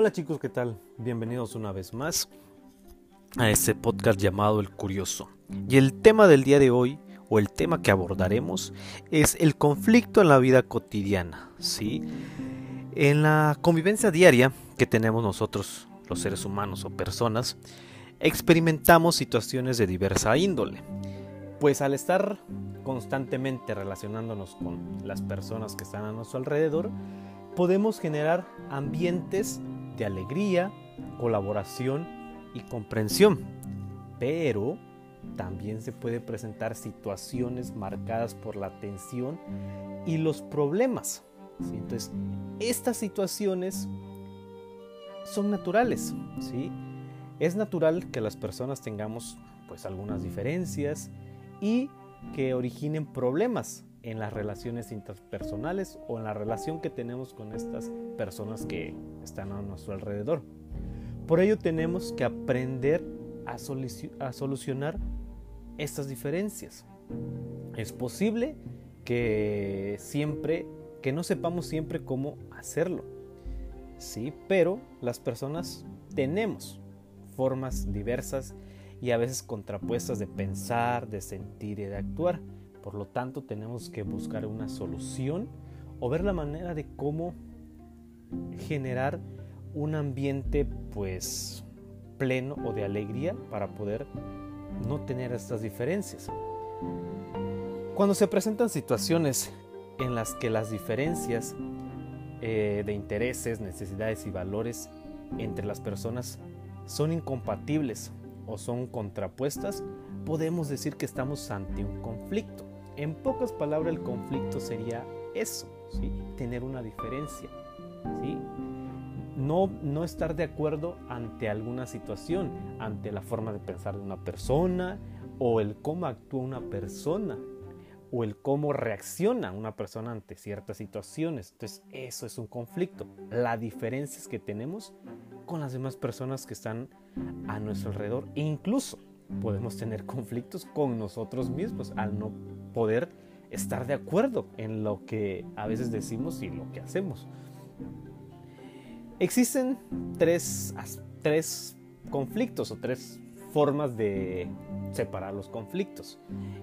Hola chicos, ¿qué tal? Bienvenidos una vez más a este podcast llamado El Curioso. Y el tema del día de hoy, o el tema que abordaremos, es el conflicto en la vida cotidiana, ¿sí? En la convivencia diaria que tenemos nosotros, los seres humanos o personas, experimentamos situaciones de diversa índole. Pues al estar constantemente relacionándonos con las personas que están a nuestro alrededor, podemos generar ambientes de alegría, colaboración y comprensión. Pero también se puede presentar situaciones marcadas por la tensión y los problemas. Entonces, estas situaciones son naturales. Es natural que las personas tengamos pues algunas diferencias y que originen problemas en las relaciones interpersonales o en la relación que tenemos con estas personas que están a nuestro alrededor. Por ello tenemos que aprender a, solucionar estas diferencias. Es posible que siempre, que no sepamos siempre cómo hacerlo. Sí, pero las personas tenemos formas diversas y a veces contrapuestas de pensar, de sentir y de actuar. Por lo tanto, tenemos que buscar una solución o ver la manera de cómo generar un ambiente pues pleno o de alegría para poder no tener estas diferencias. Cuando se presentan situaciones en las que las diferencias eh, de intereses, necesidades y valores entre las personas son incompatibles o son contrapuestas, podemos decir que estamos ante un conflicto. En pocas palabras, el conflicto sería eso, ¿sí? tener una diferencia. ¿sí? No, no estar de acuerdo ante alguna situación, ante la forma de pensar de una persona o el cómo actúa una persona o el cómo reacciona una persona ante ciertas situaciones. Entonces, eso es un conflicto. La diferencia es que tenemos con las demás personas que están a nuestro alrededor. E incluso podemos tener conflictos con nosotros mismos al no poder estar de acuerdo en lo que a veces decimos y lo que hacemos. Existen tres, tres conflictos o tres formas de separar los conflictos.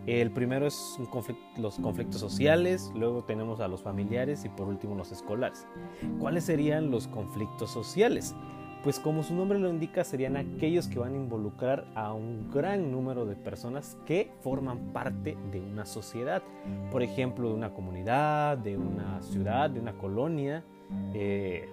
El primero es los conflictos sociales, luego tenemos a los familiares y por último los escolares. ¿Cuáles serían los conflictos sociales? Pues como su nombre lo indica, serían aquellos que van a involucrar a un gran número de personas que forman parte de una sociedad. Por ejemplo, de una comunidad, de una ciudad, de una colonia, eh,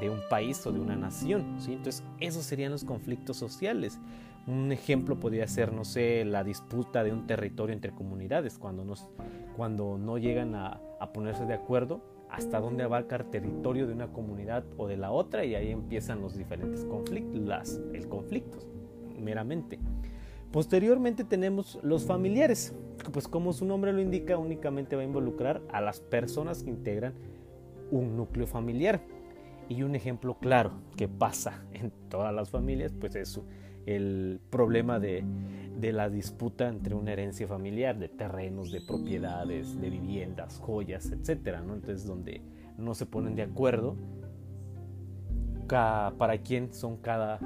de un país o de una nación. ¿sí? Entonces, esos serían los conflictos sociales. Un ejemplo podría ser, no sé, la disputa de un territorio entre comunidades, cuando, no llegan a ponerse de acuerdo hasta dónde abarca el territorio de una comunidad o de la otra y ahí empiezan los diferentes conflictos, el meramente. Posteriormente tenemos los familiares, pues como su nombre lo indica, únicamente va a involucrar a las personas que integran un núcleo familiar. Y un ejemplo claro que pasa en todas las familias, pues es el problema de, de la disputa entre una herencia familiar, de terrenos, de propiedades, de viviendas, joyas, etcétera, ¿no? Entonces, donde no se ponen de acuerdo para quién son cada,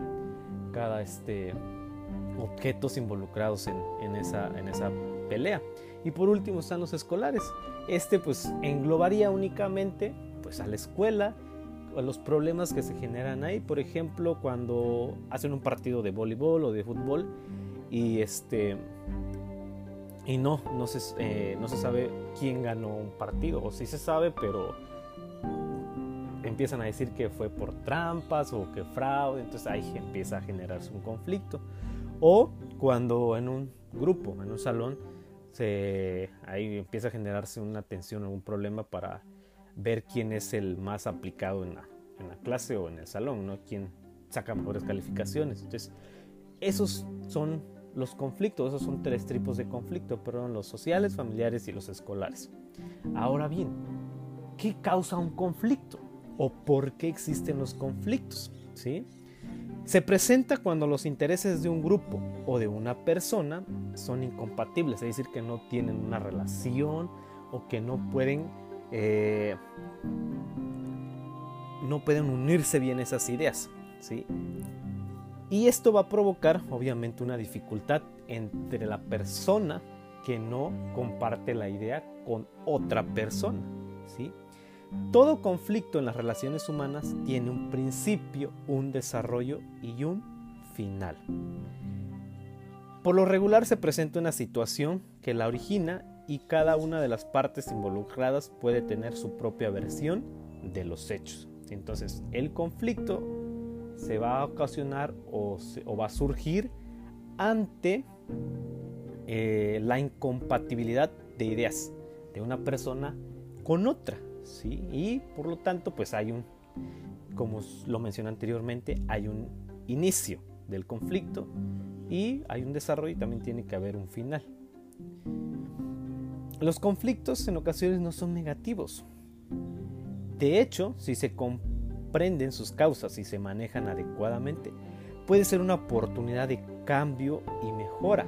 cada este, objetos involucrados en, en, esa, en esa pelea. Y por último están los escolares. Este pues englobaría únicamente pues a la escuela, a los problemas que se generan ahí. Por ejemplo, cuando hacen un partido de voleibol o de fútbol y este y no no se, eh, no se sabe quién ganó un partido. O sí se sabe pero empiezan a decir que fue por trampas o que fraude. Entonces ahí empieza a generarse un conflicto. O cuando en un grupo en un salón se ahí empieza a generarse una tensión o un problema para ver quién es el más aplicado en la, clase o en el salón no quién saca mejores calificaciones entonces esos son los conflictos, esos son tres tipos de conflicto, perdón, los sociales, familiares y los escolares. Ahora bien, ¿qué causa un conflicto? ¿O por qué existen los conflictos? ¿Sí? Se presenta cuando los intereses de un grupo o de una persona son incompatibles, es decir, que no tienen una relación o que no pueden eh, no pueden unirse bien esas ideas, ¿sí? Y esto va a provocar obviamente una dificultad entre la persona que no comparte la idea con otra persona, ¿sí? Todo conflicto en las relaciones humanas tiene un principio, un desarrollo y un final. Por lo regular se presenta una situación que la origina y cada una de las partes involucradas puede tener su propia versión de los hechos. Entonces el conflicto se va a ocasionar o, va a surgir ante eh, la incompatibilidad de ideas de una persona con otra. ¿sí? Y por lo tanto pues hay un, como lo mencioné anteriormente, hay un inicio del conflicto y hay un desarrollo y también tiene que haber un final. Los conflictos en ocasiones no son negativos. De hecho, si se comprenden sus causas y se manejan adecuadamente, puede ser una oportunidad de cambio y mejora.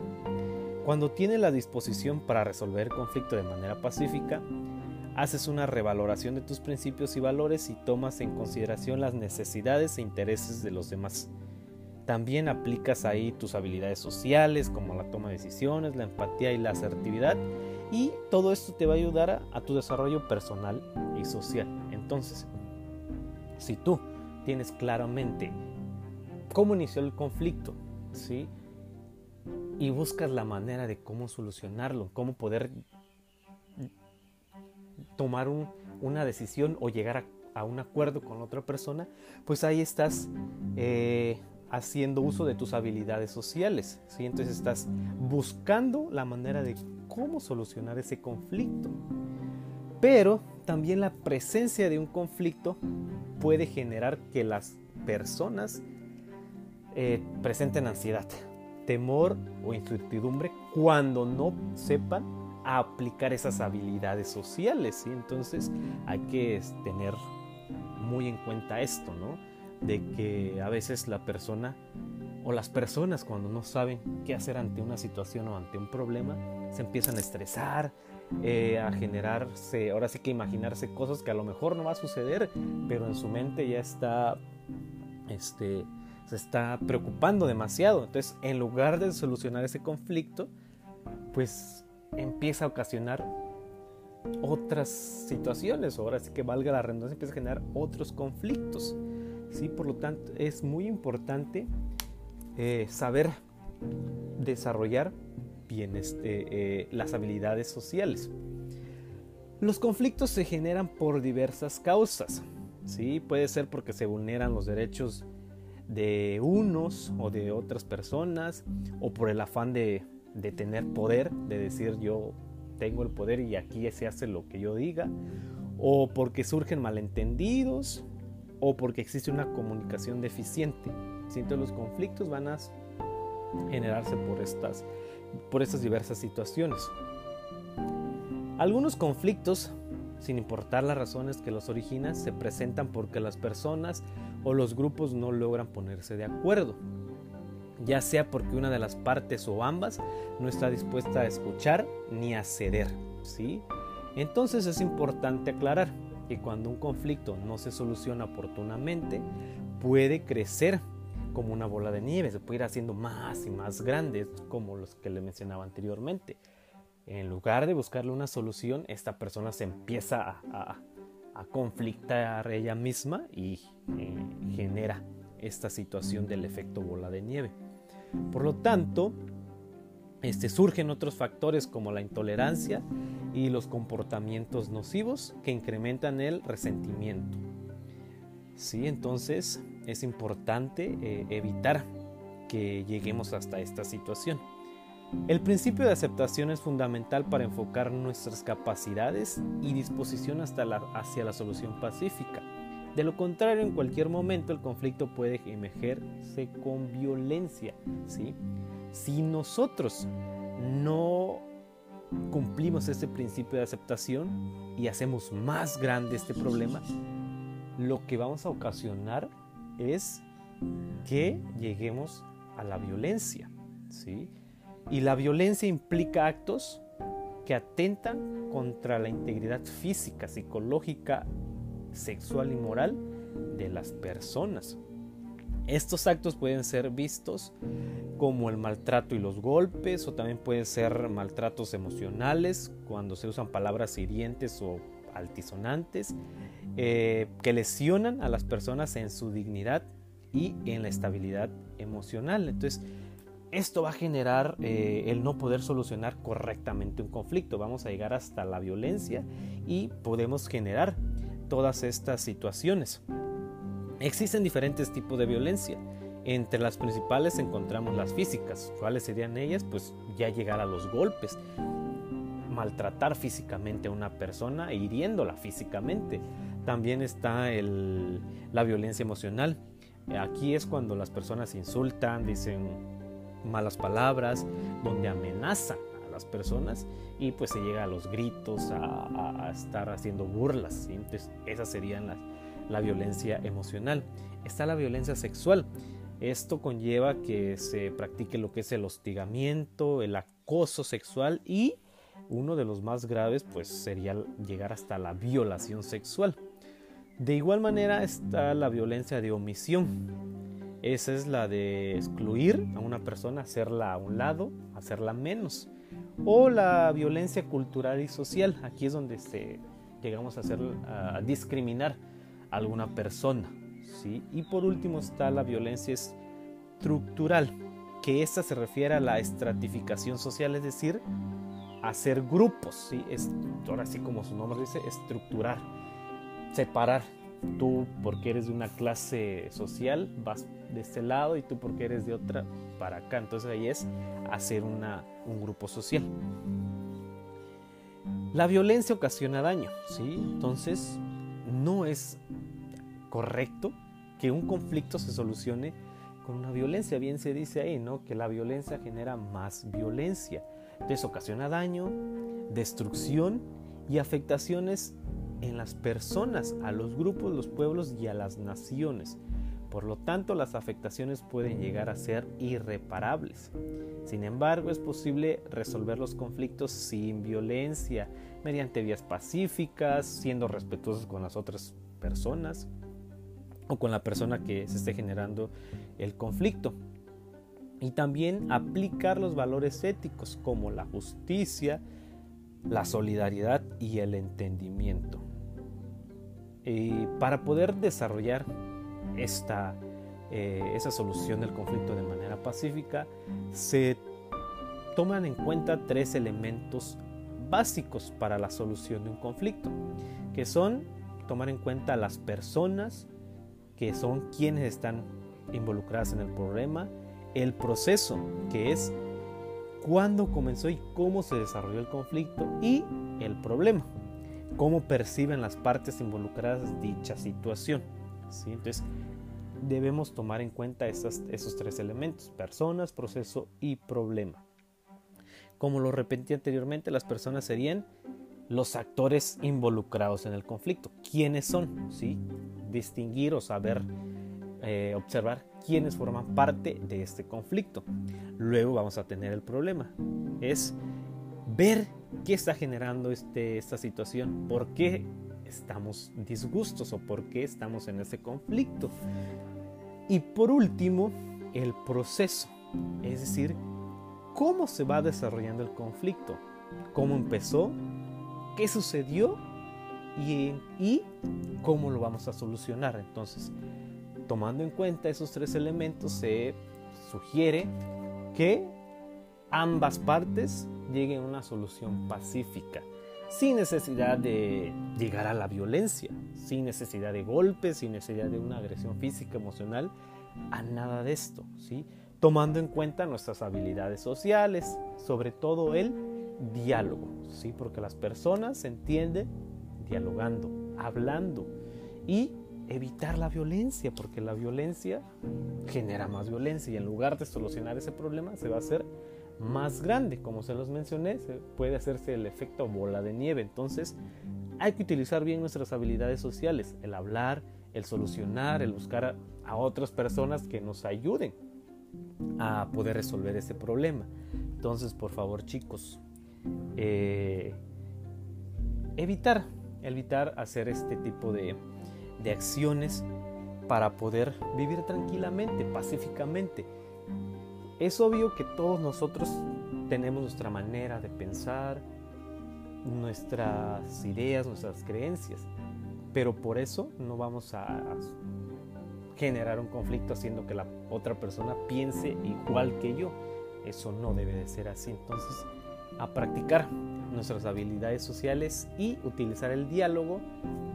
Cuando tienes la disposición para resolver el conflicto de manera pacífica, haces una revaloración de tus principios y valores y tomas en consideración las necesidades e intereses de los demás. También aplicas ahí tus habilidades sociales como la toma de decisiones, la empatía y la asertividad y todo esto te va a ayudar a, tu desarrollo personal y social. Entonces, si tú tienes claramente cómo inició el conflicto, ¿sí? Y buscas la manera de cómo solucionarlo, cómo poder tomar una decisión o llegar a, un acuerdo con otra persona, pues ahí estás eh, haciendo uso de tus habilidades sociales. ¿sí? Entonces estás buscando la manera de cómo solucionar ese conflicto. Pero también la presencia de un conflicto puede generar que las personas eh, presenten ansiedad, temor o incertidumbre cuando no sepan aplicar esas habilidades sociales. ¿sí? Entonces hay que tener muy en cuenta esto, ¿no? de que a veces la persona o las personas cuando no saben qué hacer ante una situación o ante un problema, se empiezan a estresar, eh, a generarse, ahora sí que imaginarse cosas que a lo mejor no va a suceder, pero en su mente ya está, este, se está preocupando demasiado. Entonces, en lugar de solucionar ese conflicto, pues empieza a ocasionar otras situaciones, ahora sí que valga la redundancia, empieza a generar otros conflictos. ¿sí? Por lo tanto, es muy importante eh, saber desarrollar bien este, eh, las habilidades sociales. Los conflictos se generan por diversas causas. ¿sí? Puede ser porque se vulneran los derechos de unos o de otras personas o por el afán de, de tener poder, de decir yo tengo el poder y aquí se hace lo que yo diga, o porque surgen malentendidos, o porque existe una comunicación deficiente. Entonces los conflictos van a generarse por estas, por estas diversas situaciones. Algunos conflictos, sin importar las razones que los originan, se presentan porque las personas o los grupos no logran ponerse de acuerdo, ya sea porque una de las partes o ambas no está dispuesta a escuchar ni a ceder, ¿sí? Entonces es importante aclarar que cuando un conflicto no se soluciona oportunamente, puede crecer como una bola de nieve, se puede ir haciendo más y más grandes, como los que le mencionaba anteriormente. En lugar de buscarle una solución, esta persona se empieza a, a, conflictar ella misma y eh, genera esta situación del efecto bola de nieve. Por lo tanto, este, surgen otros factores como la intolerancia y los comportamientos nocivos que incrementan el resentimiento. Sí, entonces es importante eh, evitar que lleguemos hasta esta situación. El principio de aceptación es fundamental para enfocar nuestras capacidades y disposición hacia la solución pacífica. De lo contrario, en cualquier momento el conflicto puede emergerse con violencia. Si nosotros no cumplimos este principio de aceptación y hacemos más grande este problema, lo que vamos a ocasionar es que lleguemos a la violencia. ¿sí? Y la violencia implica actos que atentan contra la integridad física, psicológica, sexual y moral de las personas. Estos actos pueden ser vistos como el maltrato y los golpes o también pueden ser maltratos emocionales cuando se usan palabras hirientes o altisonantes eh, que lesionan a las personas en su dignidad y en la estabilidad emocional. Entonces, esto va a generar eh, el no poder solucionar correctamente un conflicto. Vamos a llegar hasta la violencia y podemos generar todas estas situaciones. Existen diferentes tipos de violencia. Entre las principales encontramos las físicas. ¿Cuáles serían ellas? Pues ya llegar a los golpes, maltratar físicamente a una persona e hiriéndola físicamente. También está la violencia emocional. Aquí es cuando las personas insultan, dicen malas palabras, donde amenazan a las personas y pues se llega a los gritos, a, estar haciendo burlas. Entonces esa sería la, la violencia emocional. Está la violencia sexual. Esto conlleva que se practique lo que es el hostigamiento, el acoso sexual y uno de los más graves pues sería llegar hasta la violación sexual. De igual manera está la violencia de omisión. Esa es la de excluir a una persona, hacerla a un lado, hacerla menos. O la violencia cultural y social. Aquí es donde llegamos a, hacer, a discriminar a alguna persona. ¿sí? Y por último está la violencia estructural, que esta se refiere a la estratificación social, es decir, hacer grupos. ¿sí? Ahora sí como su nombre dice, estructurar, separar tú porque eres de una clase social vas de este lado y tú porque eres de otra para acá. Entonces ahí es hacer una, un grupo social. La violencia ocasiona daño, ¿sí? Entonces no es correcto que un conflicto se solucione con una violencia. Bien se dice ahí, ¿no? Que la violencia genera más violencia. Entonces ocasiona daño, destrucción y afectaciones en las personas, a los grupos, los pueblos y a las naciones. Por lo tanto, las afectaciones pueden llegar a ser irreparables. Sin embargo, es posible resolver los conflictos sin violencia, mediante vías pacíficas, siendo respetuosos con las otras personas o con la persona que se esté generando el conflicto. Y también aplicar los valores éticos como la justicia, la solidaridad y el entendimiento. Y para poder desarrollar esta, eh, esa solución del conflicto de manera pacífica, se toman en cuenta tres elementos básicos para la solución de un conflicto, que son tomar en cuenta las personas, que son quienes están involucradas en el problema, el proceso, que es cuándo comenzó y cómo se desarrolló el conflicto, y el problema, cómo perciben las partes involucradas dicha situación. Entonces, debemos tomar en cuenta esos tres elementos, personas, proceso y problema. Como lo repetí anteriormente, las personas serían los actores involucrados en el conflicto. ¿Quiénes son? ¿Sí? Distinguir o saber eh, observar quiénes forman parte de este conflicto. Luego vamos a tener el problema. Es ver qué está generando este, esta situación, por qué estamos disgustos o por qué estamos en ese conflicto. Y por último, el proceso, es decir, cómo se va desarrollando el conflicto, cómo empezó, qué sucedió y, y cómo lo vamos a solucionar. Entonces, tomando en cuenta esos tres elementos, se sugiere que ambas partes lleguen a una solución pacífica, sin necesidad de llegar a la violencia, sin necesidad de golpes, sin necesidad de una agresión física, emocional, a nada de esto, ¿sí? tomando en cuenta nuestras habilidades sociales, sobre todo el diálogo, ¿sí? porque las personas se entienden dialogando, hablando y evitar la violencia, porque la violencia genera más violencia y en lugar de solucionar ese problema se va a hacer más grande. Como se los mencioné, puede hacerse el efecto bola de nieve. Entonces, hay que utilizar bien nuestras habilidades sociales, el hablar, el solucionar, el buscar a, otras personas que nos ayuden a poder resolver ese problema. Entonces, por favor, chicos, eh, evitar, evitar hacer este tipo de, de acciones para poder vivir tranquilamente, pacíficamente. Es obvio que todos nosotros tenemos nuestra manera de pensar, nuestras ideas, nuestras creencias, pero por eso no vamos a generar un conflicto haciendo que la otra persona piense igual que yo. Eso no debe de ser así. Entonces, a practicar nuestras habilidades sociales y utilizar el diálogo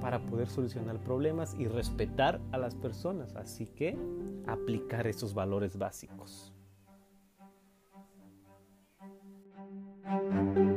para poder solucionar problemas y respetar a las personas. Así que aplicar esos valores básicos. Thank you.